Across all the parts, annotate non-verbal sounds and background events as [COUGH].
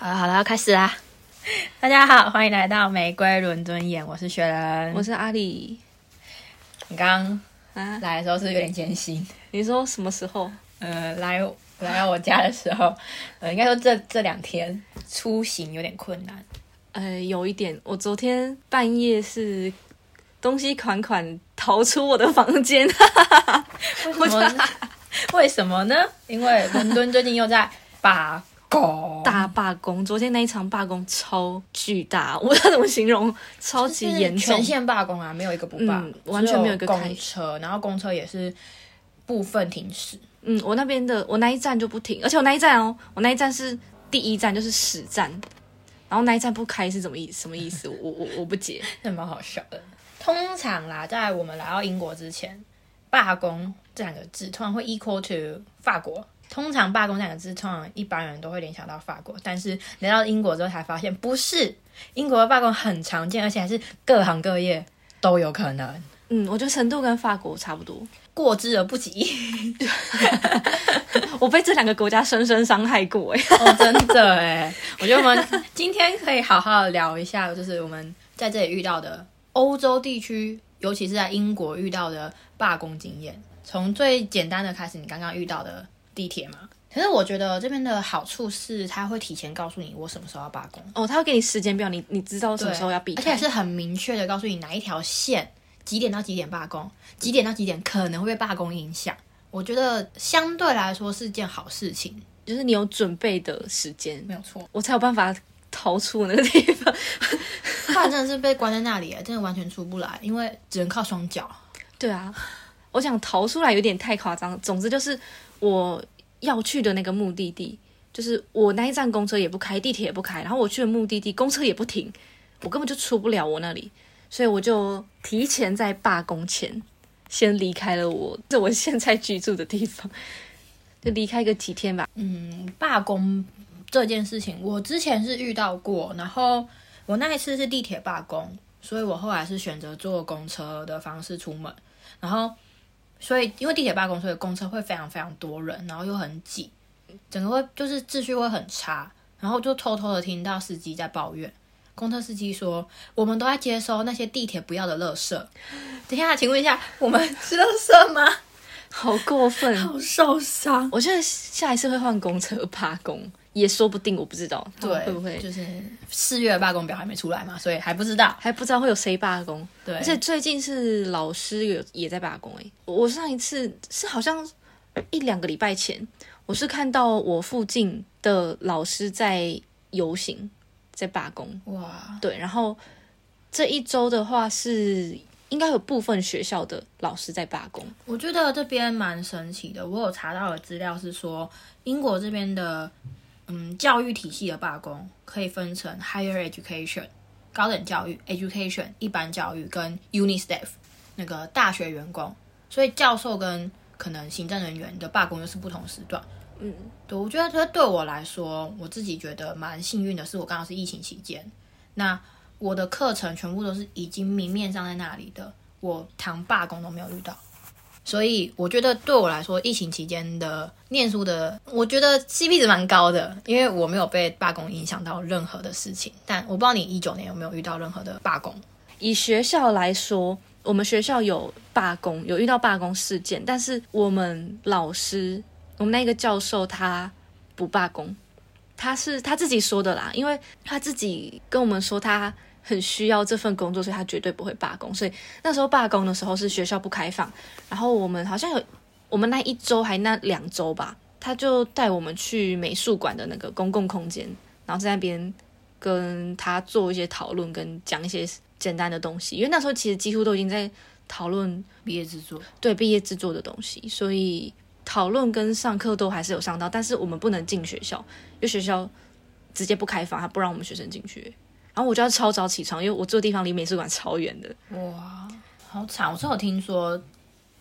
好了好了，要开始啦！[LAUGHS] 大家好，欢迎来到玫瑰伦敦眼，我是雪人。我是阿里你刚刚啊。来的时候是有点艰辛？你说什么时候？呃，来来到我家的时候，呃，应该说这这两天出行有点困难。呃，有一点，我昨天半夜是东西款款逃出我的房间，为什么呢？[LAUGHS] 为什么呢？因为伦敦最近又在罢工，大罢工。昨天那一场罢工超巨大，[LAUGHS] 我不知道怎么形容，超级严重全。线罢工啊，没有一个不罢，嗯完全没有一个公车，然后公车也是部分停驶。嗯，我那边的我那一站就不停，而且我那一站哦，我那一站是第一站，就是始站，然后那一站不开是怎么意什么意思？[LAUGHS] 我我我不解。那蛮好笑的。通常啦，在我们来到英国之前，罢工这两个字通常会 equal to 法国。通常罢工这两个字，通常一般人都会联想到法国，但是来到英国之后才发现不是。英国的罢工很常见，而且还是各行各业都有可能，嗯，我觉得程度跟法国差不多。过之而不及。我被这两个国家深深伤害过，哎，哦，真的哎，我觉得我们今天可以好好聊一下，就是我们在这里遇到的欧洲地区，尤其是在英国遇到的罢工经验。从最简单的开始，你刚刚遇到的地铁嘛。可是我觉得这边的好处是，它会提前告诉你我什么时候要罢工，哦，他会给你时间表，你你知道什么时候要避开，而且是很明确的告诉你哪一条线几点到几点罢工，几点到几点可能会被罢工影响。我觉得相对来说是件好事情，就是你有准备的时间，没有错。我才有办法逃出那个地方。[LAUGHS] 不然真的是被关在那里，真的完全出不来，因为只能靠双脚。对啊，我想逃出来有点太夸张。总之就是我要去的那个目的地，就是我那一站公车也不开，地铁也不开，然后我去的目的地公车也不停，我根本就出不了我那里，所以我就提前在罢工前先离开了我这我现在居住的地方，[LAUGHS] 就离开个几天吧。嗯，罢工这件事情，我之前是遇到过，然后我那一次是地铁罢工，所以我后来是选择坐公车的方式出门，然后所以因为地铁罢工，所以公车会非常非常多人，然后又很挤，整个会就是秩序会很差，然后就偷偷的听到司机在抱怨。公车司机说：“我们都在接收那些地铁不要的垃圾。”等一下，请问一下，我们是垃圾吗？好过分！好受伤。我觉得下一次会换公车罢工，也说不定，我不知道对，会不会就是四月的罢工表还没出来嘛，所以还不知道。还不知道会有谁罢工。对，而且最近是老师有也在罢工诶、我上一次是好像一两个礼拜前，我是看到我附近的老师在游行，在罢工。哇，对，然后这一周的话是应该有部分学校的老师在罢工。我觉得这边蛮神奇的。我有查到的资料是说，英国这边的嗯教育体系的罢工可以分成 higher education 高等教育 education 一般教育跟 uni staff 那个大学员工，所以教授跟可能行政人员的罢工又是不同时段。嗯，对，我觉得这对我来说，我自己觉得蛮幸运的是，我刚好是疫情期间，那我的课程全部都是已经明面上在那里的，我谈罢工都没有遇到，所以我觉得对我来说，疫情期间的念书的，我觉得 CP 值蛮高的，因为我没有被罢工影响到任何的事情。但我不知道你一九年有没有遇到任何的罢工？以学校来说，我们学校有罢工，有遇到罢工事件，但是我们老师，我们那个教授他不罢工，他是他自己说的啦，因为他自己跟我们说他很需要这份工作，所以他绝对不会罢工。所以那时候罢工的时候是学校不开放，然后我们好像有我们那一周还那两周吧，他就带我们去美术馆的那个公共空间，然后在那边跟他做一些讨论，跟讲一些简单的东西，因为那时候其实几乎都已经在讨论毕业制作，对毕业制作的东西，所以讨论跟上课都还是有上到，但是我们不能进学校，因为学校直接不开放，他不让我们学生进去。然后我就要超早起床，因为我住的地方离美术馆超远的。哇，好惨！我是有听说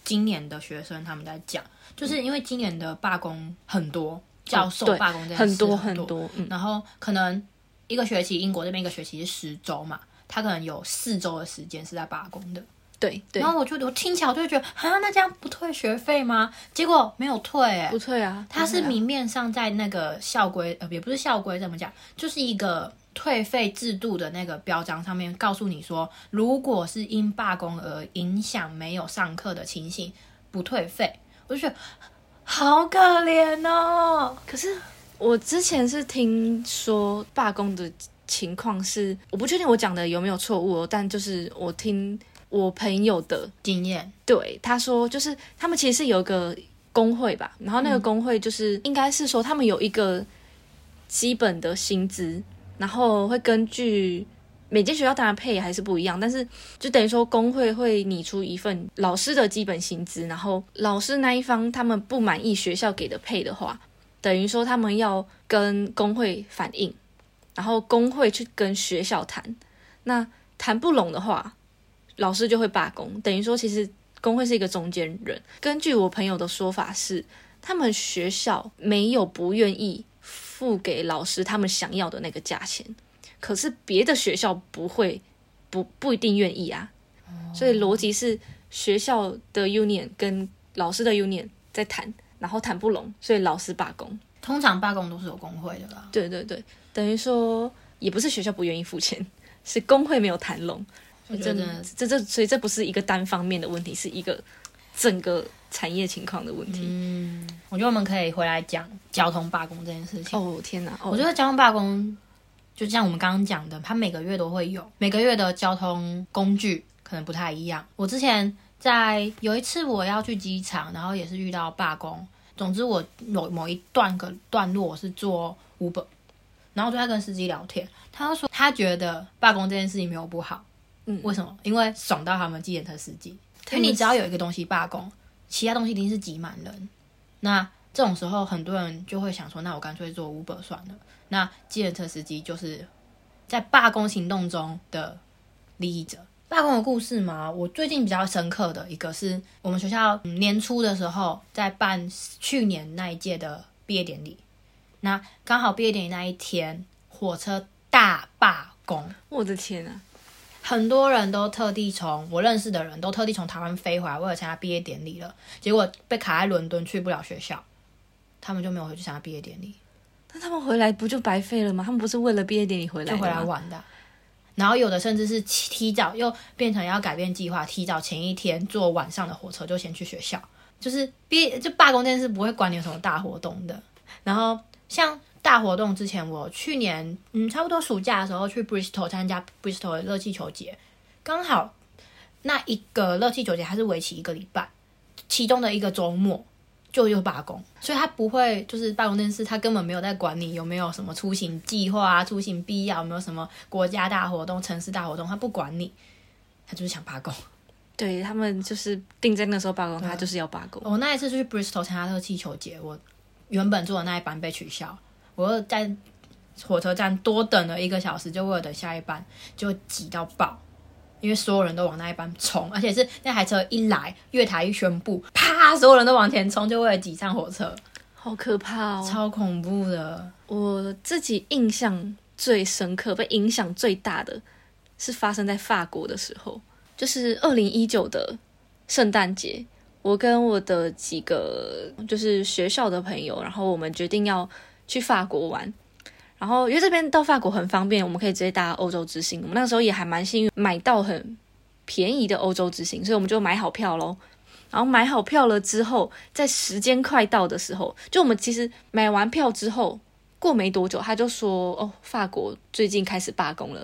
今年的学生他们在讲，就是因为今年的罢工很多，教授对罢工这件事很多很很多，嗯，然后可能一个学期，英国这边一个学期是十周嘛，他可能有四周的时间是在罢工的，对对然，后我就我听起来我就会觉得啊，那这样不退学费吗？结果没有退、欸，不退啊，他是明面上在那个校规，呃，也不是校规，怎么讲，就是一个退费制度的那个标章上面告诉你说，如果是因罢工而影响没有上课的情形，不退费。我就觉得好可怜哦。可是我之前是听说罢工的情况是，我不确定我讲的有没有错误哦，但就是我听我朋友的，经验，对他说，就是他们其实是有一个工会吧，然后那个工会就是、应该是说他们有一个基本的薪资，然后会根据。每间学校当然配还是不一样，但是就等于说工会会拟出一份老师的基本薪资，然后老师那一方他们不满意学校给的配的话，等于说他们要跟工会反映，然后工会去跟学校谈，那谈不拢的话，老师就会罢工。等于说，其实工会是一个中间人。根据我朋友的说法是，他们学校没有不愿意付给老师他们想要的那个价钱，可是别的学校不会，不不一定愿意啊。所以逻辑是学校的 union 跟老师的 union 在谈，然后谈不拢，所以老师罢工。通常罢工都是有工会的啦。对对对，等于说也不是学校不愿意付钱，[LAUGHS] 是工会没有谈拢。真的，这这所以这不是一个单方面的问题，是一个整个产业情况的问题。嗯我觉得我们可以回来讲交通罢工这件事情。哦天哪！哦、我觉得交通罢工，就像我们刚刚讲的，它每个月都会有，每个月的交通工具可能不太一样。我之前在有一次我要去机场，然后也是遇到罢工。总之我某某一段个段落我是做 Uber，然后我就在跟司机聊天，他就说他觉得罢工这件事情没有不好，嗯为什么？因为爽到他们计程车司机，因为你只要有一个东西罢工，其他东西一定是挤满人。那这种时候，很多人就会想说，那我干脆做 Uber 算了。那计程车司机就是在罢工行动中的利益者。罢工的故事嘛，我最近比较深刻的一个是我们学校嗯年初的时候在办去年那一届的毕业典礼，那刚好毕业典礼那一天，火车大罢工，我的天啊！很多人都特地从我认识的人都特地从台湾飞回来，为了参加毕业典礼了，结果被卡在伦敦去不了学校，他们就没有回去参加毕业典礼，那他们回来不就白费了吗？他们不是为了毕业典礼回来就回来？玩的啊。然后有的甚至是提提早又变成要改变计划，提早前一天坐晚上的火车就先去学校。就是毕业就罢工这件事不会管你有什么大活动的。然后像大活动之前，我去年嗯差不多暑假的时候去 Bristol 参加 Bristol 的热气球节，刚好那一个热气球节它是为期一个礼拜，其中的一个周末就又罢工，所以他不会就是罢工这件事，他根本没有在管你有没有什么出行计划啊、出行必要，有没有什么国家大活动、城市大活动，他不管你，他就是想罢工。对他们就是定在那时候罢工，他就是要罢工。我那一次去 Bristol 参加热气球节，我原本坐的那一班被取消，我又在火车站多等了一个小时，就为了等下一班，就挤到爆。因为所有人都往那一班冲，而且是那台车一来，月台一宣布，啪，所有人都往前冲，就为了挤上火车，好可怕哦！超恐怖的。我自己印象最深刻、被影响最大的是发生在法国的时候，就是二零一九的圣诞节，我跟我的几个就是学校的朋友，然后我们决定要去法国玩。然后因为这边到法国很方便，我们可以直接搭欧洲之星。我们那个时候也还蛮幸运，买到很便宜的欧洲之星，所以我们就买好票喽。然后买好票了之后，在时间快到的时候，就我们其实买完票之后，过没多久，他就说：“哦，法国最近开始罢工了。”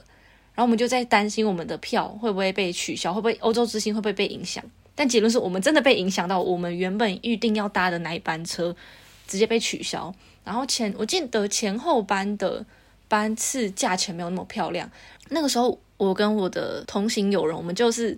然后我们就在担心我们的票会不会被取消，会不会欧洲之星会不会被影响？但结论是我们真的被影响到，我们原本预定要搭的那一班车直接被取消。然后前我记得前后班的班次价钱没有那么漂亮。那个时候我跟我的同行友人，我们就是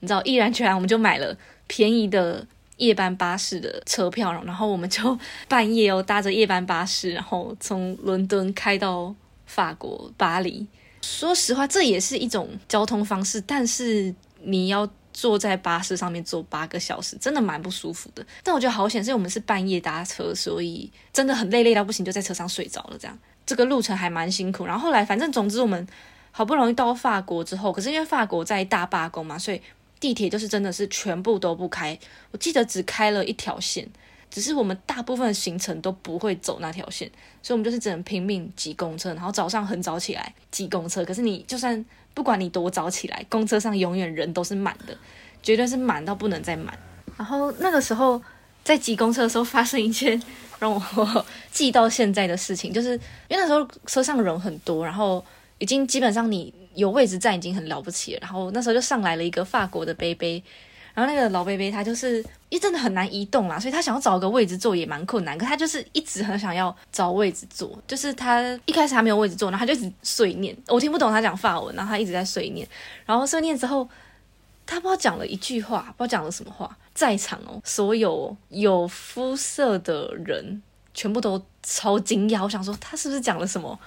你知道毅然决然，我们就买了便宜的夜班巴士的车票，然后我们就半夜哦搭着夜班巴士，然后从伦敦开到法国巴黎。说实话，这也是一种交通方式，但是你要坐在巴士上面坐八个小时，真的蛮不舒服的。但我觉得好险，是因为我们是半夜搭车，所以真的很累，累到不行，就在车上睡着了。这样这个路程还蛮辛苦。然后后来，反正总之我们好不容易到法国之后，可是因为法国在大罢工嘛，所以地铁就是真的是全部都不开，我记得只开了一条线，只是我们大部分的行程都不会走那条线，所以我们就是只能拼命挤公车，然后早上很早起来挤公车。可是你就算不管你多早起来，公车上永远人都是满的，绝对是满到不能再满。然后那个时候在挤公车的时候，发生一件 [LAUGHS] 让我 [LAUGHS] 记到现在的事情，就是因为那时候车上人很多，然后已经基本上你有位置站已经很了不起了。然后那时候就上来了一个法国的杯杯，然后那个老贝贝他就是因为真的很难移动啦，所以他想要找个位置坐也蛮困难。可他就是一直很想要找位置坐，就是他一开始还没有位置坐，然后他就一直碎念，我听不懂他讲法文，然后他一直在碎念，然后碎念之后。他不知道讲了一句话，不知道讲了什么话，在场哦，所有有肤色的人全部都超惊讶。我想说，他是不是讲了什么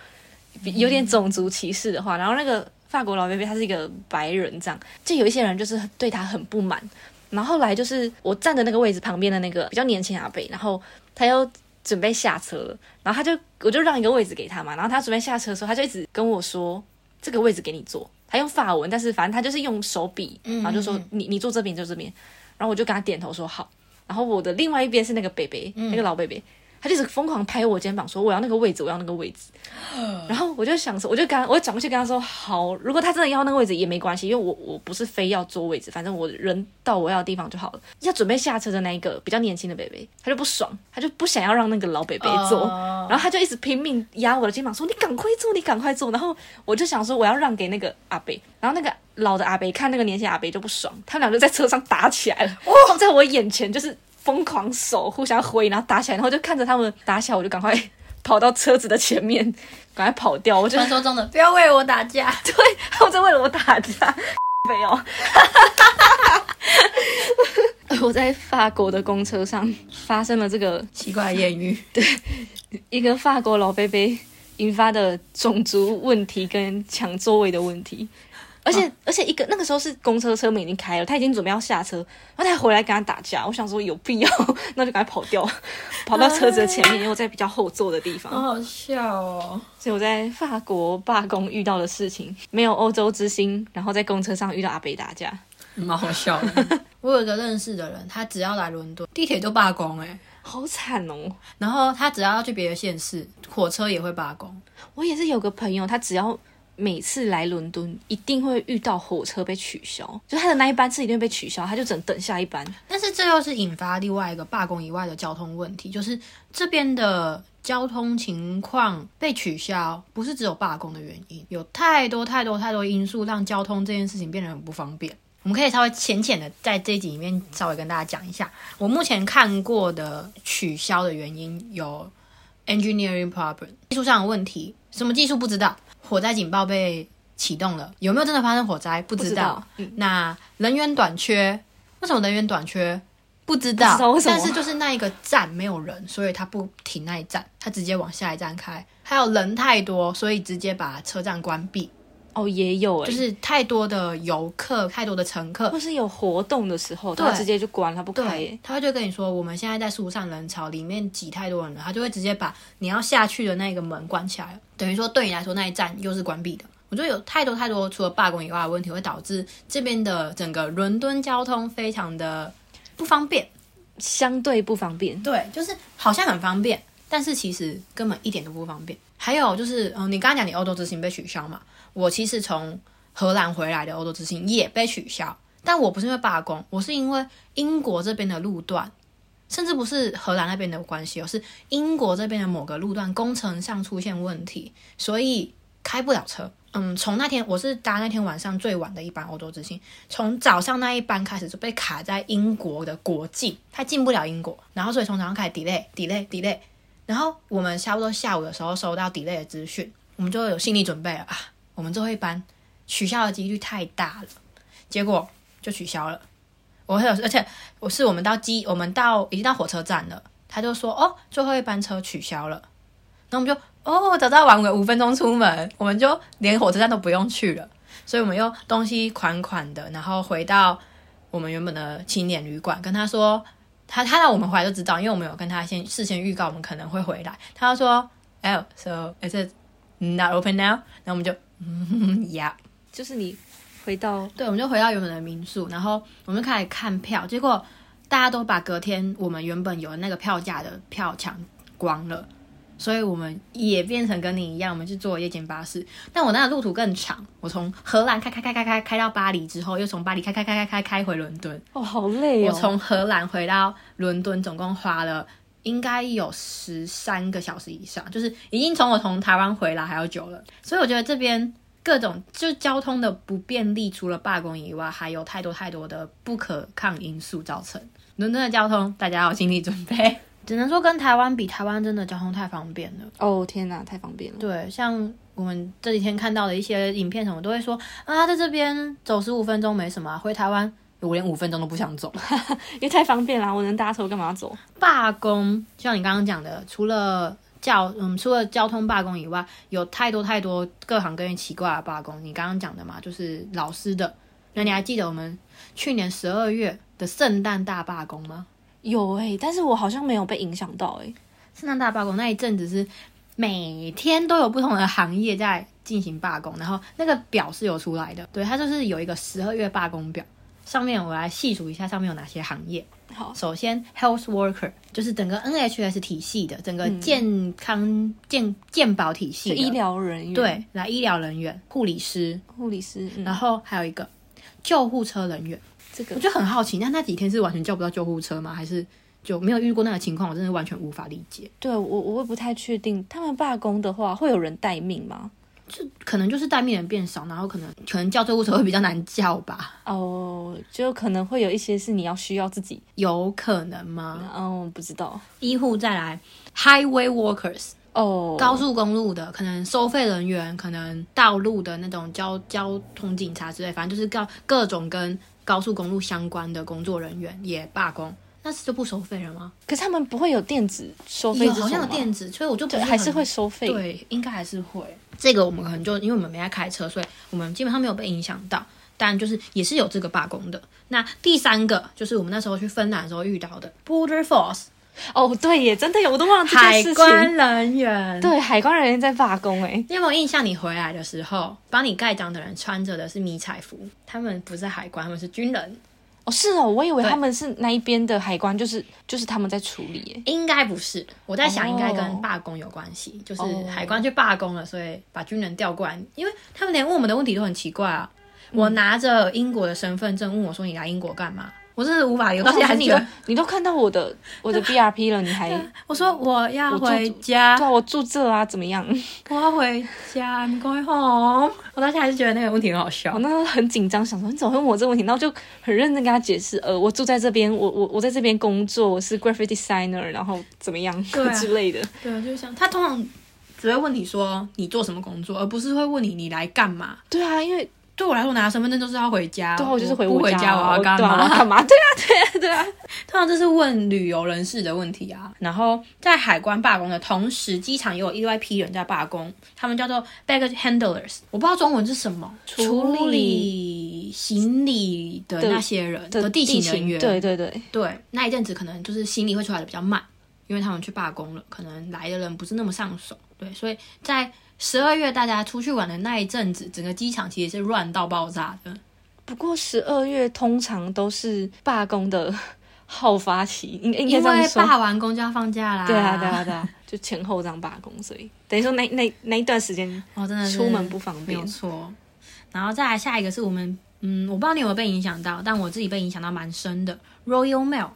有点种族歧视的话？然后那个法国老贝贝他是一个白人，这样就有一些人就是对他很不满。然后后来就是我站的那个位置旁边的那个比较年轻阿贝，然后他又准备下车了，然后他就我就让一个位置给他嘛。然后他准备下车的时候，他就一直跟我说：“这个位置给你坐。”他用法文，但是反正他就是用手比，然后就说你你坐这边就这边，然后我就跟他点头说好，然后我的另外一边是那个北北，那个老北北。他就是疯狂拍我肩膀，说我要那个位置，我要那个位置。然后我就想说，我就跟，我就转过去跟他说，好，如果他真的要那个位置也没关系，因为我我不是非要坐位置，反正我人到我要的地方就好了。要准备下车的那一个比较年轻的北北，他就不爽，他就不想要让那个老北北坐，[LAUGHS] 然后他就一直拼命压我的肩膀，说你赶快坐，你赶快坐。然后我就想说我要让给那个阿北，然后那个老的阿北看那个年轻阿北就不爽，他们俩就在车上打起来了，哇，在我眼前就是。疯狂手互相挥，然后打起来，然后就看着他们打起来，我就赶快 [LAUGHS] 跑到车子的前面，赶快跑掉。我传说中的不要为我打架，对，他们在为了我打架，[LAUGHS] 没有。[LAUGHS] 我在法国的公车上发生了这个奇怪艳遇，对，一个法国老贝贝引发的种族问题跟抢座位的问题。而且而且，一个那个时候是公车车门已经开了，他已经准备要下车，然后他还回来跟他打架。我想说有必要，[LAUGHS] 那就赶快跑掉，[LAUGHS] 跑到车子的前面，因为我在比较后座的地方。好好笑哦！所以我在法国罢工遇到的事情，没有欧洲之星，然后在公车上遇到阿北打架，蛮好笑的。[LAUGHS] 我有一个认识的人，他只要来伦敦，地铁就罢工，哎，好惨哦。然后他只要要去别的县市，火车也会罢工。我也是有个朋友，他只要。每次来伦敦，一定会遇到火车被取消，就他的那一班次一定会被取消，他就只能等下一班。但是这又是引发另外一个罢工以外的交通问题，就是这边的交通情况被取消，不是只有罢工的原因，有太多太多太多因素让交通这件事情变得很不方便。我们可以稍微浅浅的在这集里面稍微跟大家讲一下，我目前看过的取消的原因有 engineering problem 技术上的问题，什么技术不知道。火灾警报被启动了，有没有真的发生火灾？不知道。那人员短缺，为什么人员短缺？不知道。但是就是那一个站没有人，所以他不停那一站，他直接往下一站开。还有人太多，所以直接把车站关闭。哦，也有，就是太多的游客，太多的乘客，或是有活动的时候，他直接就关，他不开。他就跟你说，我们现在在树上人潮里面挤太多人了，他就会直接把你要下去的那个门关起来了。等于说，对你来说那一站又是关闭的。我觉得有太多太多除了罢工以外的问题，会导致这边的整个伦敦交通非常的不方便，相对不方便。对，就是好像很方便，但是其实根本一点都不方便。还有就是，嗯，你刚刚讲你欧洲之行被取消嘛？我其实从荷兰回来的欧洲之行也被取消，但我不是因为罢工，我是因为英国这边的路段，甚至不是荷兰那边的关系，而是英国这边的某个路段工程上出现问题，所以开不了车。嗯，从那天我是搭那天晚上最晚的一班欧洲之星，从早上那一班开始就被卡在英国的国际，它进不了英国，然后所以从早上开始 delay delay delay，然后我们差不多下午的时候收到 delay 的资讯，我们就有心理准备了啊。我们最后一班取消的几率太大了，结果就取消了。我有，而且我是我们到机，我们到已经到火车站了，他就说哦，最后一班车取消了。然后我们就哦，早知道晚个五分钟出门，我们就连火车站都不用去了。所以我们又东西款款的，然后回到我们原本的青年旅馆，跟他说，他他让我们回来就知道，因为我们有跟他先事先预告我们可能会回来。他说，Oh，so is not open now？然后我们就。嗯呀，就是你回到对，我们就回到原本的民宿，然后我们就开始看票，结果大家都把隔天我们原本有那个票价的票抢光了，所以我们也变成跟你一样，我们去坐夜间巴士。但我那个路途更长，我从荷兰开开开开开开到巴黎之后，又从巴黎开开开开开开回伦敦。哦，好累哦。我从荷兰回到伦敦，总共花了应该有十三个小时以上，就是已经从我从台湾回来还要久了。所以我觉得这边各种就交通的不便利，除了罢工以外，还有太多太多的不可抗因素造成。伦敦的交通，大家要有心理准备。只能说跟台湾比，台湾真的交通太方便了。哦天哪，太方便了。对，像我们这几天看到的一些影片什么，都会说啊，在这边走十五分钟没什么啊，回台湾我连五分钟都不想走。[LAUGHS] 因为太方便啦，我能搭车干嘛要走？罢工，就像你刚刚讲的，除了教嗯，除了交通罢工以外，有太多太多各行各业奇怪的罢工。你刚刚讲的嘛，就是老师的。那你还记得我们去年十二月的圣诞大罢工吗？有诶、但是我好像没有被影响到诶、圣诞大罢工那一阵子是每天都有不同的行业在进行罢工，然后那个表是有出来的，对，它就是有一个十二月罢工表，上面我来细数一下上面有哪些行业。好，首先，health worker 就是整个 NHS 体系的，整个健康、健健保体系的医疗人员，，对，来医疗人员、护理师，护理师，嗯、然后还有一个救护车人员。这个我就很好奇，那那几天是完全叫不到救护车吗？还是就没有遇过那个情况？我真的完全无法理解。对我我会不太确定，他们罢工的话会有人待命吗？就可能就是待命人变少，然后可能可能叫救护车会比较难叫吧？哦，就可能会有一些是你要需要自己，有可能吗？哦，不知道医护再来，highway workers 哦，高速公路的，可能收费人员，可能道路的那种交交通警察之类，反正就是各各种跟高速公路相关的工作人员也罢工，那是就不收费了吗？可是他们不会有电子收费有好像有电子，所以我就不对，是还是会收费，对，应该还是会。这个我们可能就因为我们没在开车，所以我们基本上没有被影响到。但就是也是有这个罢工的。那第三个就是我们那时候去芬兰的时候遇到的 Border Force 哦，对耶，真的有，我都忘了这件海事情。关人员。对，海关人员在罢工哎，你有没有印象？你回来的时候，帮你盖章的人穿着的是迷彩服，他们不是海关，他们是军人。哦是哦，我以为他们是那一边的海关，就是就是他们在处理耶。应该不是，我在想哦应该跟罢工有关系，就是哦海关去罢工了，所以把军人调过来，因为他们连问我们的问题都很奇怪啊。我拿着英国的身份证问我说：“你来英国干嘛？”我真的无法理解，我到现在还是你都觉得，你都看到我的 [LAUGHS] 我的 BRP 了，你还我说我要回家，啊，我住这啊，怎么样？[LAUGHS] 我要回家，I'm going home。我到现在还是觉得那个问题很好笑我。那时候很紧张，想说你怎么会问我这个问题？然后就很认真跟他解释，呃，我住在这边，我我我在这边工作，我是 graphic designer，然后怎么样、对啊 [LAUGHS] 之类的。对，就是像他通常只会问你说你做什么工作，而不是会问你你来干嘛。对啊，因为对我来说，我拿身份证就是要回家，对就是回不回家，我要干嘛？干嘛？对啊，对啊，对啊。通常这是问旅游人士的问题啊。然后在海关罢工的同时，机场也有另外一批人在罢工，他们叫做 baggage handlers，我不知道中文是什么，处理行李的那些人的地勤人员。对对对，对，那一阵子可能就是行李会出来的比较慢，因为他们去罢工了，可能来的人不是那么上手。对，所以在十二月大家出去玩的那一阵子，整个机场其实是乱到爆炸的。不过十二月通常都是罢工的好发期，应应该因为这样说。罢完工就要放假啦。对啊，对啊，对啊，就前后这样罢工，所以 [LAUGHS] 等于说那那那一段时间哦，真的是出门不方便没。错。然后再来下一个是我们，嗯，我不知道你有没有被影响到，但我自己被影响到蛮深的，Royal Mail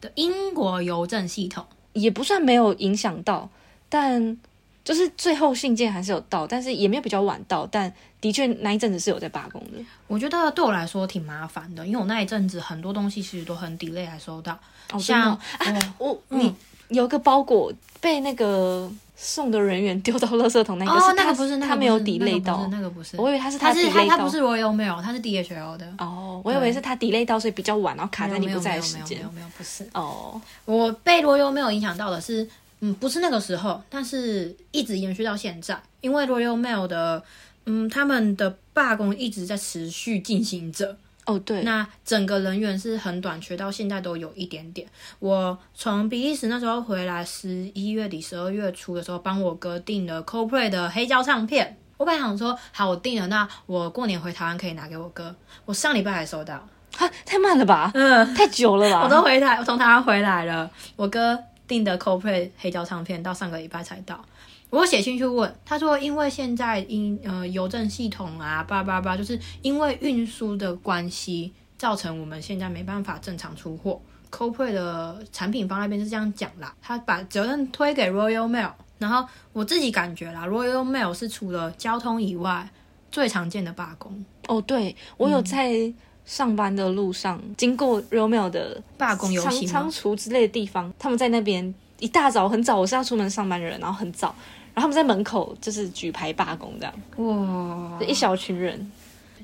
的英国邮政系统。也不算没有影响到，但就是最后信件还是有到，但是也没有比较晚到，但的确那一阵子是有在罢工的。我觉得对我来说挺麻烦的，因为我那一阵子很多东西其实都很 delay 才收到，哦像真的哦。我我你有个包裹被那个送的人员丢到垃圾桶，那个哦是，那个不是，那个他没有 delay 到，那个不是，我以为他是他是他他不是 Royal Mail，他是 DHL 的，哦，我以为是他 delay 到，所以比较晚，然后卡在你不在的没有没有时间。没有没有不是，哦。我被 Royal Mail 影响到的是，嗯，不是那个时候，但是一直延续到现在，因为 Royal Mail 的，嗯，他们的罢工一直在持续进行着。哦，对，那整个人员是很短缺，到现在都有一点点。我从比利时那时候回来，十一月底、十二月初的时候，帮我哥订了 CoPlay 的黑胶唱片。我本来想说，好，我订了，那我过年回台湾可以拿给我哥。我上礼拜还收到，哈，太慢了吧？嗯，太久了吧？[LAUGHS] 我都回台，我从台湾回来了。我哥订的 Coldplay 黑胶唱片到上个礼拜才到。我有写信去问，他说因为现在因呃邮政系统啊，叭叭叭，就是因为运输的关系，造成我们现在没办法正常出货。Coldplay 的产品方那边是这样讲啦，他把责任推给 Royal Mail，然后我自己感觉啦，Royal Mail 是除了交通以外最常见的罢工。哦，对我有在上班的路上经过 Real Mail 的罢工游仓行吗仓储之类的地方，他们在那边一大早很早，我是要出门上班的人，然后很早，然后他们在门口就是举牌罢工这样，哇一小群人。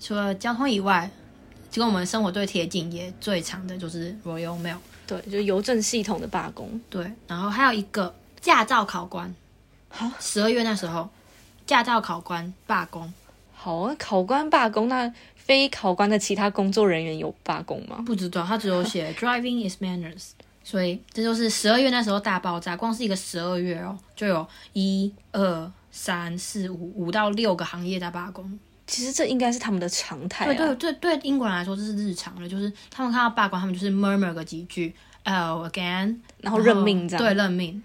除了交通以外，跟我们生活最贴近也最长的就是 Royal Mail。对，就是邮政系统的罢工。对，然后还有一个驾照考官，十二月那时候，驾照考官罢工，好啊，考官罢工，那非考官的其他工作人员有罢工吗？不知道他只有写 [LAUGHS] Driving is manners，所以这就是十二月那时候大爆炸，光是一个十二月哦，就有一二三四五五到六个行业在罢工。其实这应该是他们的常态、啊。对对对对，英国人来说这是日常的，就是他们看到罢工，他们就是 murmur 个几句，oh again，然后认命这样。对，认命。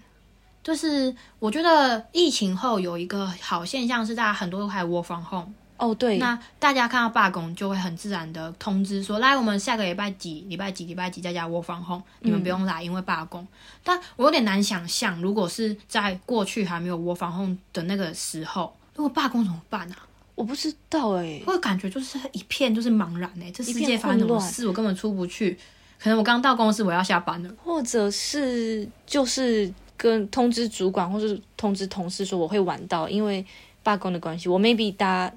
就是我觉得疫情后有一个好现象是，大家很多都开始 work from home。哦，对，那大家看到罢工，就会很自然的通知说，来，我们下个礼拜几、礼拜几、礼拜几在家 work from home，你们不用来，因为罢工。但我有点难想象，如果是在过去还没有 work from home 的那个时候，如果罢工怎么办啊？我不知道哎、我感觉就是一片就是茫然哎、这世界发生什么事，我根本出不去。可能我刚到公司，我要下班了。或者是就是跟通知主管或是通知同事说我会晚到，因为罢工的关系，我 maybe 搭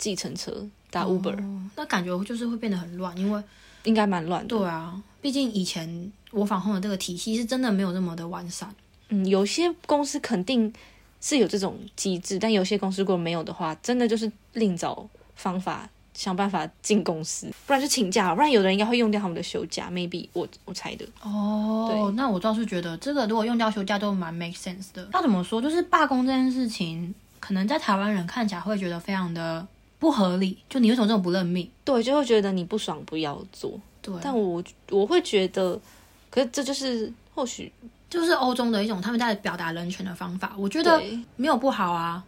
计程车搭 Uber，、哦那感觉就是会变得很乱，因为应该蛮乱的。对啊，毕竟以前我访控的这个体系是真的没有那么的完善。嗯，有些公司肯定是有这种机制，但有些公司如果没有的话，真的就是另找方法想办法进公司，不然就请假，不然有的人应该会用掉他们的休假，maybe 我我猜的。哦，那我倒是觉得这个如果用掉休假都蛮 make sense 的。要怎么说？就是罢工这件事情，可能在台湾人看起来会觉得非常的不合理，就你为什么这么不认命？对，就会觉得你不爽不要做，对，但我我会觉得，可是这就是或许就是欧中的一种他们在表达人权的方法，我觉得没有不好啊。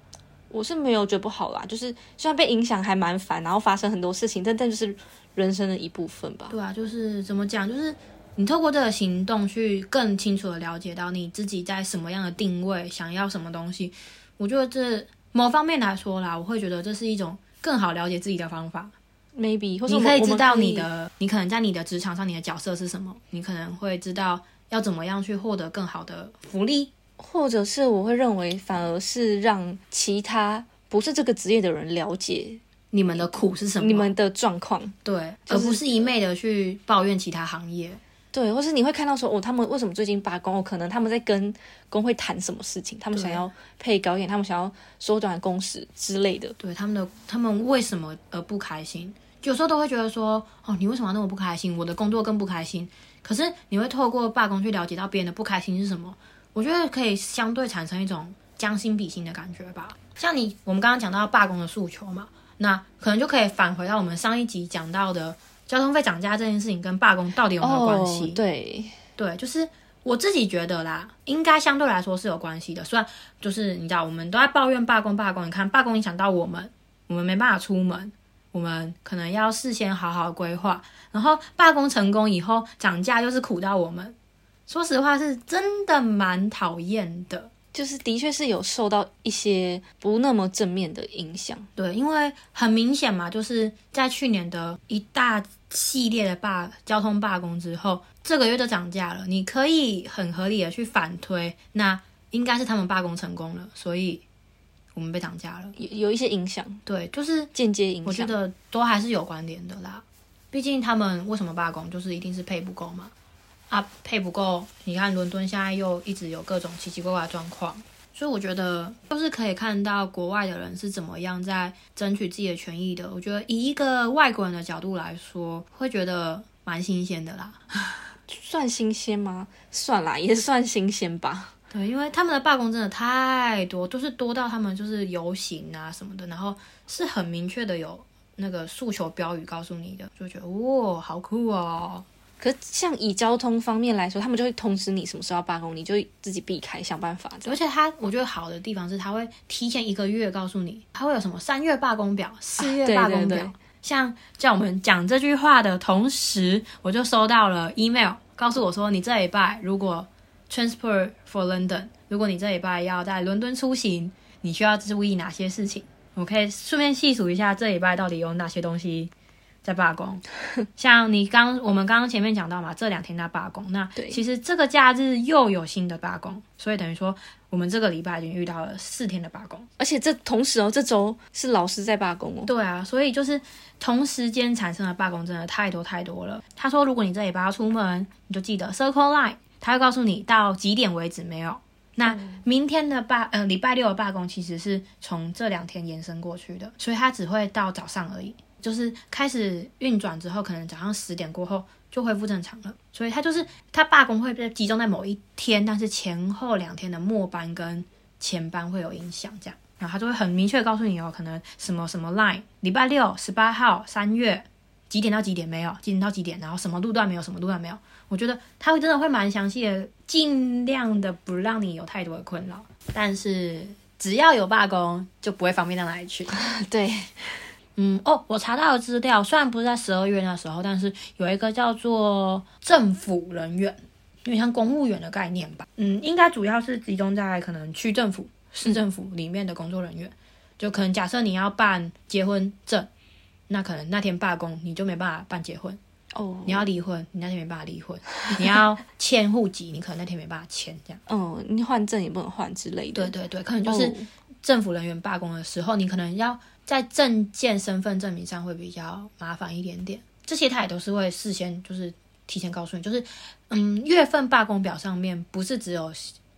我是没有觉得不好啦，就是虽然被影响还蛮烦，然后发生很多事情，但但就是人生的一部分吧。对啊，就是怎么讲，就是你透过这个行动去更清楚的了解到你自己在什么样的定位，想要什么东西。我觉得这某方面来说啦，我会觉得这是一种更好了解自己的方法。maybe 或者你可以知道你的，你可能在你的职场上你的角色是什么，你可能会知道要怎么样去获得更好的福利。或者是我会认为，反而是让其他不是这个职业的人了解你们的苦是什么？你们的状况，对，就是而不是一昧的去抱怨其他行业。对，或是你会看到说，哦，他们为什么最近罢工？哦，可能他们在跟工会谈什么事情，他们想要配高一点，他们想要缩短工时之类的。对他们的，他们为什么而不开心？有时候都会觉得说，哦，你为什么要那么不开心？我的工作更不开心。可是你会透过罢工去了解到别人的不开心是什么，我觉得可以相对产生一种将心比心的感觉吧。像你，我们刚刚讲到罢工的诉求嘛，那可能就可以返回到我们上一集讲到的交通费涨价这件事情跟罢工到底有没有关系？哦、对，对，就是我自己觉得啦，应该相对来说是有关系的。虽然就是你知道，我们都在抱怨罢工，罢工，你看罢工影响到我们，我们没办法出门，我们可能要事先好好规划，然后罢工成功以后涨价又是苦到我们。说实话，是真的蛮讨厌的。就是的确是有受到一些不那么正面的影响。对，因为很明显嘛，就是在去年的一大系列的罢交通罢工之后，这个月就涨价了。你可以很合理的去反推，那应该是他们罢工成功了，所以我们被涨价了。有有一些影响，对，就是间接影响。我觉得都还是有关联的啦。毕竟他们为什么罢工，就是一定是配不够嘛。啊，配不够，你看伦敦现在又一直有各种奇奇怪怪的状况，所以我觉得就是可以看到国外的人是怎么样在争取自己的权益的。我觉得以一个外国人的角度来说，会觉得蛮新鲜的啦。[LAUGHS] 算新鲜吗？算啦，也算新鲜吧。对，因为他们的罢工真的太多，都是多到他们就是游行啊什么的，然后是很明确的有那个诉求标语告诉你的，就觉得哇，好酷哦。可是像以交通方面来说，他们就会通知你什么时候要罢工，你就自己避开，想办法。而且他我觉得好的地方是，他会提前一个月告诉你，他会有什么三月罢工表、四月罢工表。对对像叫我们讲这句话的同时，我就收到了 email，告诉我说，你这礼拜如果 transport for London，如果你这礼拜要在伦敦出行，你需要注意哪些事情？我可以顺便细数一下这礼拜到底有哪些东西在罢工。[LAUGHS] 像你刚我们刚刚前面讲到嘛，这两天在罢工，那其实这个假日又有新的罢工，所以等于说我们这个礼拜已经遇到了四天的罢工。而且这同时哦，这周是老师在罢工哦。对啊，所以就是同时间产生的罢工真的太多太多了。他说，如果你这礼拜要出门，你就记得 Circle Line，他会告诉你到几点为止没有。那明天的罢，呃，礼拜六的罢工其实是从这两天延伸过去的，所以他只会到早上而已。就是开始运转之后，可能早上十点过后就恢复正常了。所以它就是它罢工会被集中在某一天，但是前后两天的末班跟前班会有影响，这样。然后他就会很明确告诉你哦，可能什么什么 line，礼拜六十八号三月几点到几点没有，几点到几点，然后什么路段没有，什么路段没有。我觉得他会真的会蛮详细的，尽量的不让你有太多的困扰。但是只要有罢工，就不会方便到哪里去。[LAUGHS] 对，嗯，哦，我查到的资料虽然不是在十二月那时候，但是有一个叫做政府人员，有点像公务员的概念吧。嗯，应该主要是集中在可能区政府、市政府里面的工作人员。就可能假设你要办结婚证，那可能那天罢工，你就没办法办结婚。哦，你要离婚，你那天没办法离婚；你要迁户籍，[LAUGHS] 你可能那天没办法迁。这样，嗯，你换证也不能换之类的。对对对，可能就是哦政府人员罢工的时候，你可能要在证件、身份证明上会比较麻烦一点点。这些他也都是会事先就是提前告诉你，就是嗯，月份罢工表上面不是只有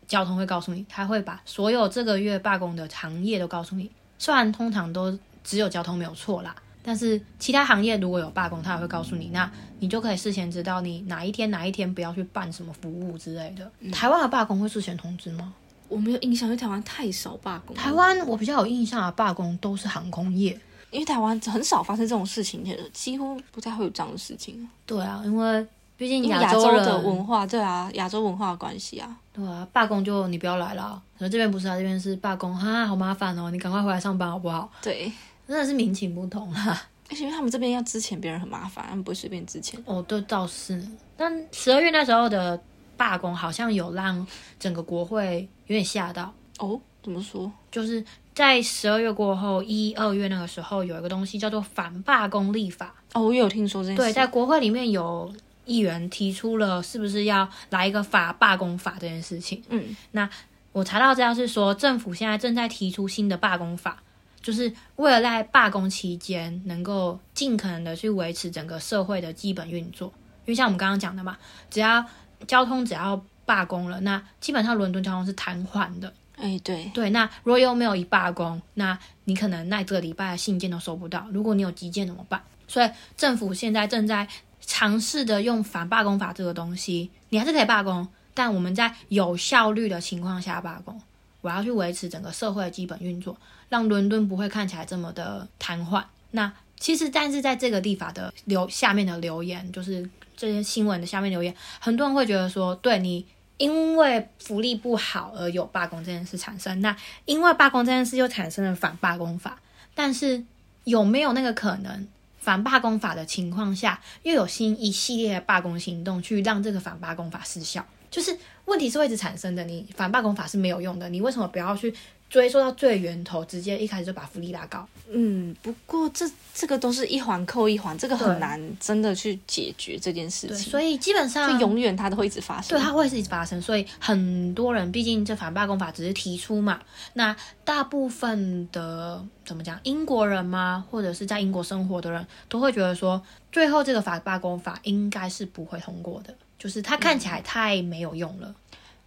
交通会告诉你，他会把所有这个月罢工的行业都告诉你。虽然通常都只有交通没有错啦，但是其他行业如果有罢工，他也会告诉你，那你就可以事先知道你哪一天哪一天不要去办什么服务之类的。台湾的罢工会事先通知吗？我没有印象，因为台湾太少罢工。台湾我比较有印象的罢工都是航空业。因为台湾很少发生这种事情，几乎不太会有这样的事情。对啊，因为毕竟亚洲洲的文化，对啊，亚洲文化的关系啊。对啊，罢工就你不要来了。可是这边不是啊，这边是罢工，哈，好麻烦哦，你赶快回来上班好不好？对，真的是民情不同啊。而且因为他们这边要支钱，别人很麻烦，他们不会随便支钱。哦，对，倒是。但十二月那时候的罢工，好像有让整个国会有点吓到，哦，怎么说？就是在十二月过后，一二月那个时候有一个东西叫做反罢工立法。哦，我有听说这件事。对，在国会里面有议员提出了，是不是要来一个法罢工法这件事情。嗯，那我查到资料是说，政府现在正在提出新的罢工法，就是为了在罢工期间能够尽可能的去维持整个社会的基本运作。因为像我们刚刚讲的嘛，只要交通只要罢工了，那基本上伦敦交通是瘫痪的。哎，对，对，那如果又没有一罢工，那你可能那这个礼拜的信件都收不到。如果你有急件怎么办？所以政府现在正在尝试的用反罢工法这个东西，你还是可以罢工，但我们在有效率的情况下罢工。我要去维持整个社会的基本运作，让伦敦不会看起来这么的瘫痪。那其实，但是在这个立法的留下面的留言，就是这些新闻的下面留言，很多人会觉得说，对你因为福利不好而有罢工这件事产生，那因为罢工这件事又产生了反罢工法，但是有没有那个可能？反罢工法的情况下，又有新一系列的罢工行动，去让这个反罢工法失效，就是问题是会一直产生的。你反罢工法是没有用的，你为什么不要去追溯到最源头，直接一开始就把福利拉高？嗯，不过这这个都是一环扣一环，这个很难真的去解决这件事对，情，所以基本上就永远它都会一直发生。对，它会是一直发生，所以很多人毕竟这反罢工法只是提出嘛，那大部分的怎么讲，英国人嘛，或者是在英国生活的人都会觉得说，最后这个反罢工法应该是不会通过的，就是它看起来太没有用了。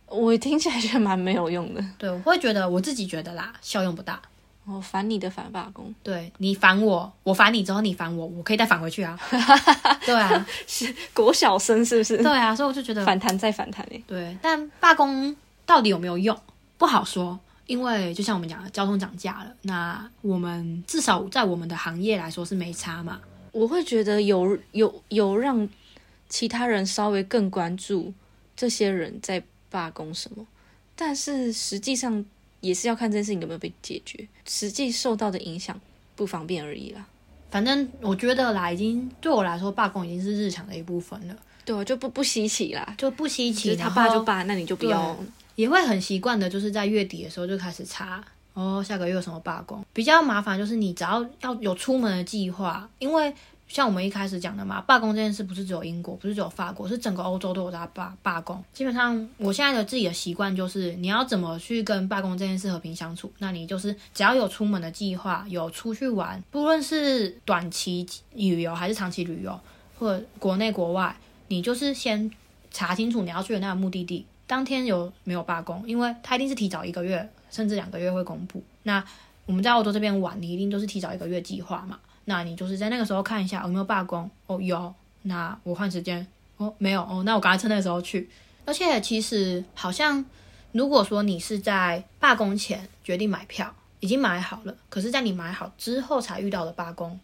我听起来觉得蛮没有用的。对，我会觉得我自己觉得啦，效用不大。我，反你的反罢工对你烦我，我烦你之后你烦我，我可以再返回去啊。[LAUGHS] 对啊，是国小生是不是？对啊，所以我就觉得反弹再反弹诶。对，但罢工到底有没有用，不好说。因为就像我们讲的，交通涨价了，那我们至少在我们的行业来说是没差嘛。我会觉得有有有让其他人稍微更关注这些人在罢工什么，但是实际上也是要看这件事情有没有被解决，实际受到的影响不方便而已啦。反正我觉得啦，已经对我来说，罢工已经是日常的一部分了，对啊，就不不稀奇啦，就不稀奇。他罢就罢，那你就不要。也会很习惯的，就是在月底的时候就开始查哦，下个月有什么罢工。比较麻烦就是你只要要有出门的计划，因为像我们一开始讲的嘛，罢工这件事不是只有英国，不是只有法国，是整个欧洲都有在罢罢工。基本上我现在的自己的习惯就是，你要怎么去跟罢工这件事和平相处，那你就是只要有出门的计划，有出去玩，不论是短期旅游还是长期旅游，或者国内国外，你就是先查清楚你要去的那个目的地。当天有没有罢工？因为他一定是提早一个月甚至两个月会公布。那我们在澳洲这边玩，你一定都是提早一个月计划嘛？那你就是在那个时候看一下有没有罢工。哦，有，那我换时间。哦，没有。哦，那我赶快趁那个时候去。而且其实好像，如果说你是在罢工前决定买票，已经买好了，可是在你买好之后才遇到的罢工，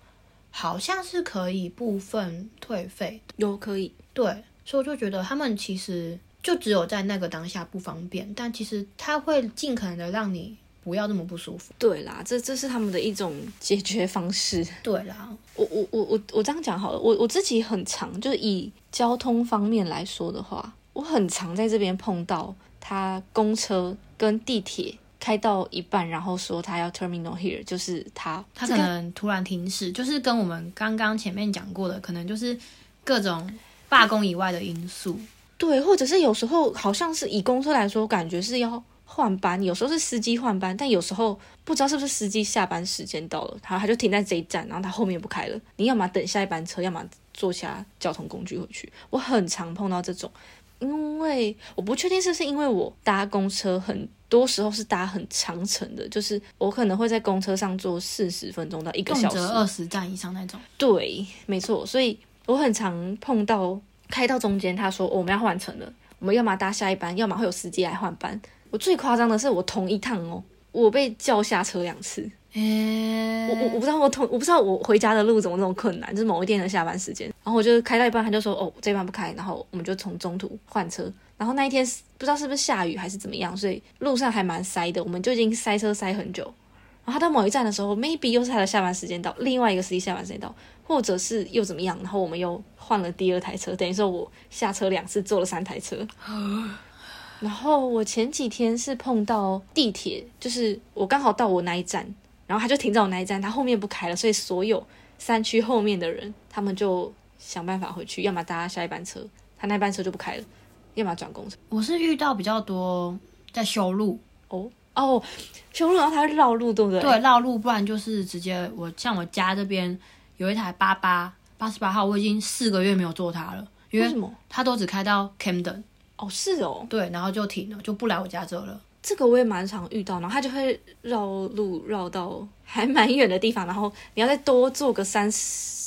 好像是可以部分退费的。有可以。对，所以我就觉得他们其实。就只有在那个当下不方便，但其实他会尽可能的让你不要那么不舒服。对啦，这这是他们的一种解决方式。对啦，我我我我我这样讲好了，我我自己很常就是以交通方面来说的话，我很常在这边碰到他公车跟地铁开到一半，然后说他要 terminal here，就是他他可能突然停驶，就是跟我们刚刚前面讲过的，可能就是各种罢工以外的因素。对，或者是有时候好像是以公车来说，感觉是要换班，有时候是司机换班，但有时候不知道是不是司机下班时间到了，然后他就停在这一站，然后他后面不开了，你要么等下一班车，要么坐其他交通工具回去。我很常碰到这种，因为我不确定是不是因为我搭公车很多时候是搭很长程的，就是我可能会在公车上坐四十分钟到一个小时，二十站以上那种。对，没错，所以我很常碰到。开到中间，他说我们要换乘了，我们要么搭下一班，要么会有司机来换班。我最夸张的是，我同一趟哦，我被叫下车两次。我我我不知道我同我不知道我回家的路怎么那么困难，就是某一天的下班时间，然后我就开到一半，他就说哦这班不开，然后我们就从中途换车。然后那一天不知道是不是下雨还是怎么样，所以路上还蛮塞的，我们就已经塞车塞很久。然后到某一站的时候，maybe 又是他的下班时间到，另外一个司机下班时间到，或者是又怎么样，然后我们又换了第二台车，等于说我下车两次坐了三台车。[LAUGHS] 然后我前几天是碰到地铁，就是我刚好到我那一站，然后他就停在我那一站，他后面不开了，所以所有山区后面的人，他们就想办法回去，要么搭下一班车，他那班车就不开了，要么转公车。我是遇到比较多在修路哦。哦，修路然后他会绕路，对不对？对，绕路，不然就是直接我像我家这边有一台八八八十八号，我已经四个月没有坐它了，因为什么？它都只开到 Camden。哦，是哦，对，然后就停了，就不来我家这了。这个我也蛮常遇到，然后他就会绕路绕到还蛮远的地方，然后你要再多坐个三十。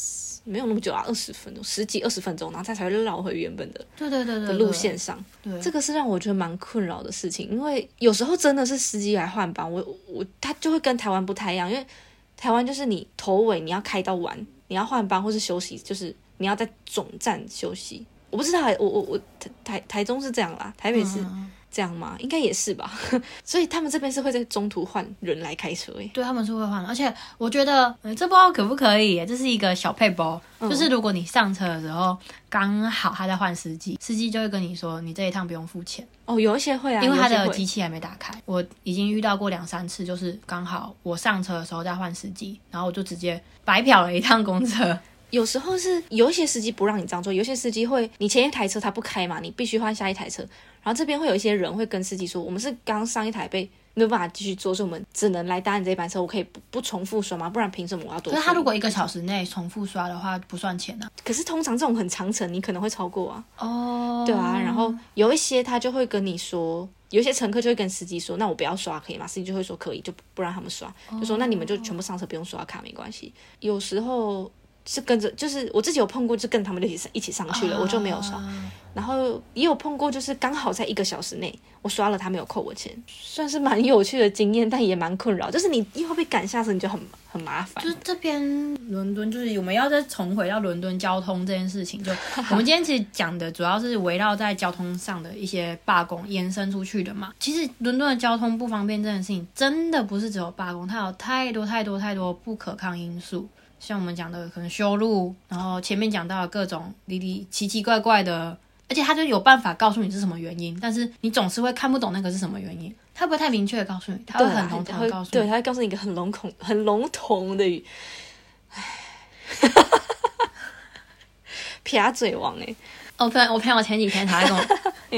没有那么久啊，二十分钟，十几二十分钟，然后他才会绕回原本的对对对的路线上。对，这个是让我觉得蛮困扰的事情，因为有时候真的是司机来换班，我我他就会跟台湾不太一样，因为台湾就是你头尾你要开到完，你要换班或是休息，就是你要在总站休息。我不知道，我我我台台台中是这样啦，台北是。这样吗？应该也是吧。[LAUGHS] 所以他们这边是会在中途换人来开车诶。对，他们是会换。而且我觉得，这不知道可不可以？这是一个小配包，就是如果你上车的时候刚好他在换司机，司机就会跟你说，你这一趟不用付钱。哦，有一些会啊，因为他的机器还没打开。我已经遇到过两三次，就是刚好我上车的时候在换司机，然后我就直接白嫖了一趟公车。有时候是有一些司机不让你这样做，有些司机会，你前一台车他不开嘛，你必须换下一台车。然后这边会有一些人会跟司机说，我们是刚上一台被没有办法继续坐，所以我们只能来搭你这班车。我可以不不重复刷吗？不然凭什么我要多？可是他如果一个小时内重复刷的话，不算钱啊。可是通常这种很长程，你可能会超过啊。哦，对啊。然后有一些他就会跟你说，有一些乘客就会跟司机说，那我不要刷可以吗？司机就会说可以，就不让他们刷，就说那你们就全部上车不用刷卡没关系。有时候。是跟着，就是我自己有碰过，就跟他们一起一起上去了，我就没有刷。然后也有碰过，就是刚好在一个小时内我刷了，他没有扣我钱，算是蛮有趣的经验，但也蛮困扰。就是你又要被赶下车，你就很很麻烦。就是这边伦敦，就是我们要再重回到伦敦交通这件事情。就我们今天其实讲的主要是围绕在交通上的一些罢工延伸出去的嘛。其实伦敦的交通不方便这件事情，真的不是只有罢工，它有太多太多太多不可抗因素。像我们讲的可能修路，然后前面讲到的各种离离奇奇怪怪的。而且他就有办法告诉你是什么原因，但是你总是会看不懂那个是什么原因。他不会太明确的告诉你，他会很笼统的告诉你。对，他会告诉你一个很笼统、很笼统的语。唉，[LAUGHS] 撇嘴王哎！我朋我朋友前几天才跟我，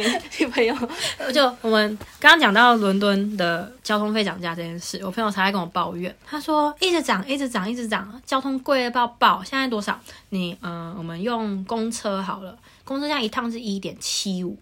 [LAUGHS] 你朋友 [LAUGHS] 就我们刚刚讲到伦敦的交通费涨价这件事，我朋友才在跟我抱怨，他说一直涨，一直涨，一直涨，交通贵的爆爆。现在多少？你嗯，我们用公车好了。公车这样一趟是一点七五，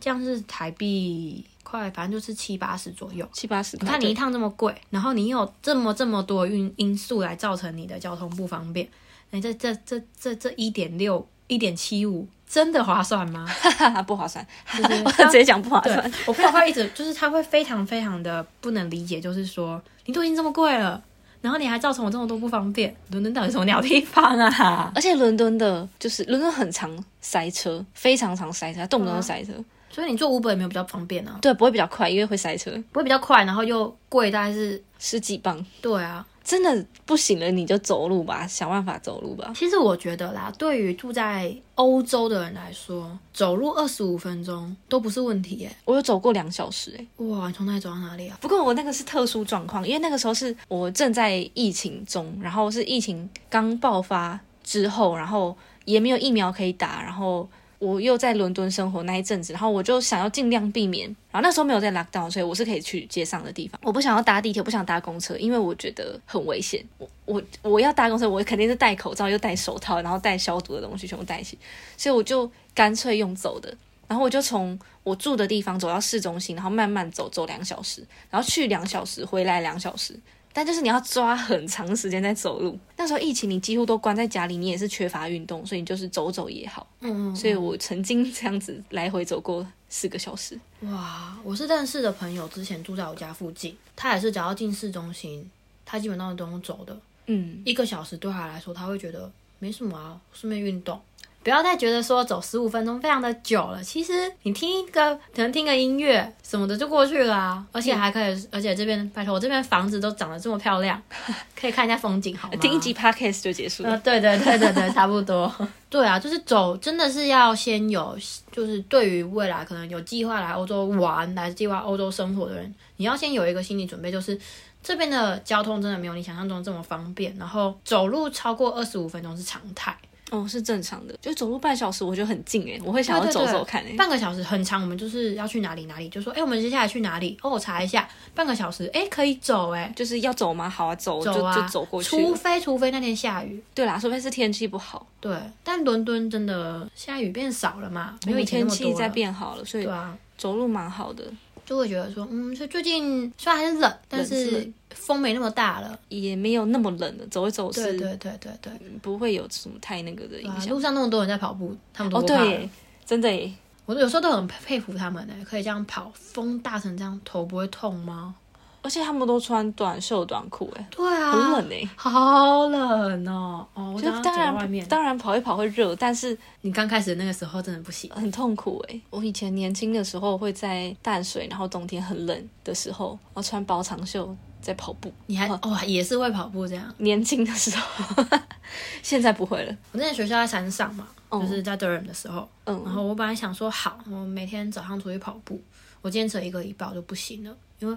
这样是台币快，反正就是七八十左右。七八十，你看你一趟这么贵，然后你有这么这么多因因素来造成你的交通不方便，你，这这这这这一点六一点七五，真的划算吗？[LAUGHS] 不划算，[LAUGHS] 直接讲不划算。我爸爸一直就是他会非常非常的不能理解，就是说你都已经这么贵了。然后你还造成我这么多不方便，伦敦到底什么鸟地方啊？[LAUGHS] 而且伦敦的就是伦敦很常塞车，非常常塞车，动不动就塞车。所以你坐 Uber 也没有比较方便啊？对，不会比较快，因为会塞车。不会比较快，然后又贵，大概是十几磅。对啊。真的不行了，你就走路吧，想办法走路吧。其实我觉得啦，对于住在欧洲的人来说，走路二十五分钟都不是问题耶。我有走过两小时哎，哇，你从哪里走到哪里啊？不过我那个是特殊状况，因为那个时候是我正在疫情中，然后是疫情刚爆发之后，然后也没有疫苗可以打，然后。我又在伦敦生活那一阵子，然后我就想要尽量避免。然后那时候没有在 lock down，所以我是可以去街上的地方。我不想要搭地铁，不想搭公车，因为我觉得很危险。我我我要搭公车，我肯定是戴口罩又戴手套，然后带消毒的东西全部带一起。所以我就干脆用走的。然后我就从我住的地方走到市中心，然后慢慢走，走两小时，然后去两小时，回来两小时。但就是你要抓很长时间在走路。那时候疫情，你几乎都关在家里，你也是缺乏运动，所以你就是走走也好。嗯嗯，所以我曾经这样子来回走过四个小时。哇，我是认识的朋友，之前住在我家附近，他也是只要进市中心，他基本上都用走的。嗯，一个小时对他来说，他会觉得没什么啊，顺便运动。不要再觉得说走十五分钟非常的久了，其实你听一个可能听个音乐什么的就过去了，啊而且还可以，而且这边拜托我这边房子都长得这么漂亮，[LAUGHS] 可以看一下风景，好吗？听一集 podcast 就结束了。对对对对对，差不多。[LAUGHS] 对啊，就是走真的是要先有，就是对于未来可能有计划来欧洲玩、来计划欧洲生活的人，你要先有一个心理准备，就是这边的交通真的没有你想象中这么方便，然后走路超过二十五分钟是常态。哦，是正常的，就走路半小时，我觉得很近哎，我会想要走走看哎。半个小时很长，我们就是要去哪里哪里，就说哎，我们接下来去哪里？哦，我查一下，半个小时，哎，可以走哎，就是要走吗？好啊，走走啊，就走过去。除非除非那天下雨，对啦，除非是天气不好。对，但伦敦真的下雨变少了嘛，没有天气在变好了，所以走路蛮好的。就会觉得说，嗯，所以最近虽然还是冷，但是风没那么大了，也没有那么冷了。走一走是，对对对对对，不会有什么太那个的影响。路上那么多人在跑步，他们都哦对，真的耶，我有时候都很佩服他们呢，可以这样跑，风大成这样，头不会痛吗？而且他们都穿短袖短裤，哎，对啊，很冷哎，好冷哦。哦，就当然当然跑一跑会热，但是你刚开始那个时候真的不行，很痛苦哎。我以前年轻的时候会在淡水，然后冬天很冷的时候，然后穿薄长袖在跑步。你还哦也是会跑步这样？年轻的时候，现在不会了。我那前学校在山上嘛，就是在 Durham 的时候，嗯，然后我本来想说好，我每天早上出去跑步，我坚持一个礼拜就不行了，因为。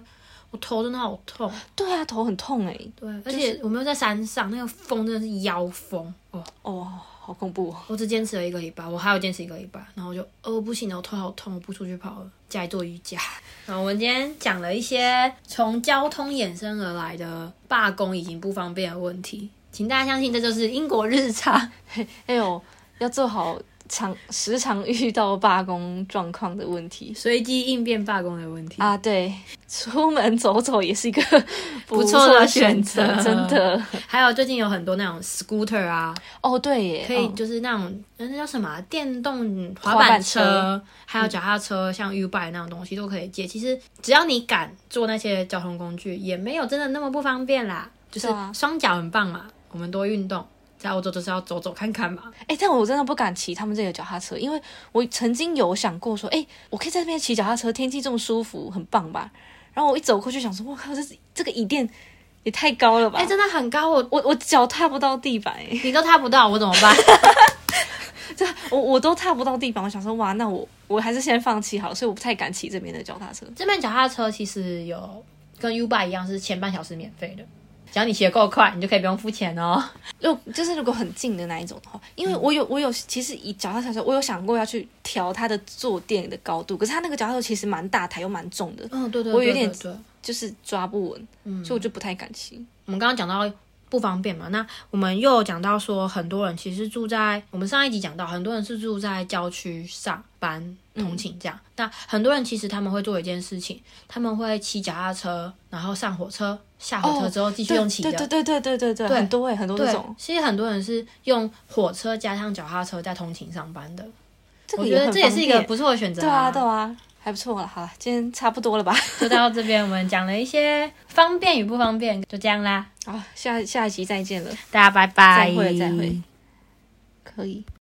我头真的好痛，对啊，头很痛哎，对，而且我们又在山上，那个风真的是妖风哦哦，好恐怖！我只坚持了一个礼拜，我还要坚持一个礼拜，然后我就哦不行了，我头好痛，我不出去跑了，家里做瑜伽。[LAUGHS] 然后我们今天讲了一些从交通衍生而来的罢工已经不方便的问题，请大家相信这就是英国日常。[LAUGHS] 哎呦，要做好。常时常 [LAUGHS] 遇到罢工状况的问题随机应变罢工的问题。啊。对，出门走走也是一个 [LAUGHS] 不错的选选择真的。还有最近有很多那种 scooter 啊，哦，对耶，可以嗯就是那种呃那叫什么啊、电动滑滑板板车车，还有脚踏车，像 U bike 那种东西都可以借。其实只要你敢坐那些交通工具，也没有真的那么不方便啦。就是双脚很棒嘛，我们多运动，在欧洲就是要走走看看嘛。哎、但我真的不敢骑他们这个脚踏车，因为我曾经有想过说，哎、我可以在这边骑脚踏车，天气这么舒服，很棒吧？然后我一走过去，想说，我靠，这是这个椅垫也太高了吧？哎、真的很高，我我我脚踏不到地板、哎，你都踏不到，我怎么办？[LAUGHS] 这我我都踏不到地板。我想说，哇，那我我还是先放弃好了，所以我不太敢骑这边的脚踏车。这边脚踏车其实有跟 U bike 一样，是前半小时免费的，只要你骑得够快，你就可以不用付钱哦。如就是如果很近的那一种的话，因为我有我有其实以脚踏车来说，我有想过要去调它的坐垫的高度，可是它那个脚踏车其实蛮大台又蛮重的，嗯，对对我有点就是抓不稳，所以我就不太敢骑。我们刚刚讲到不方便嘛，那我们又有讲到说，很多人其实住在我们上一集讲到，很多人是住在郊区上班通勤这样。那很多人其实他们会做一件事情，他们会骑脚踏车，然后上火车，下火车之后继续用骑的。对对对对对对对，很多哎、很多种，其实很多人是用火车加上脚踏车在通勤上班的。这个我觉得很这也是一个不错的选择、对啊对啊，还不错了。好了，今天差不多了吧？就到这边，我们讲了一些 [LAUGHS] 方便与不方便，就这样啦，好，下下一集再见了，大家拜拜，再会再会，可以。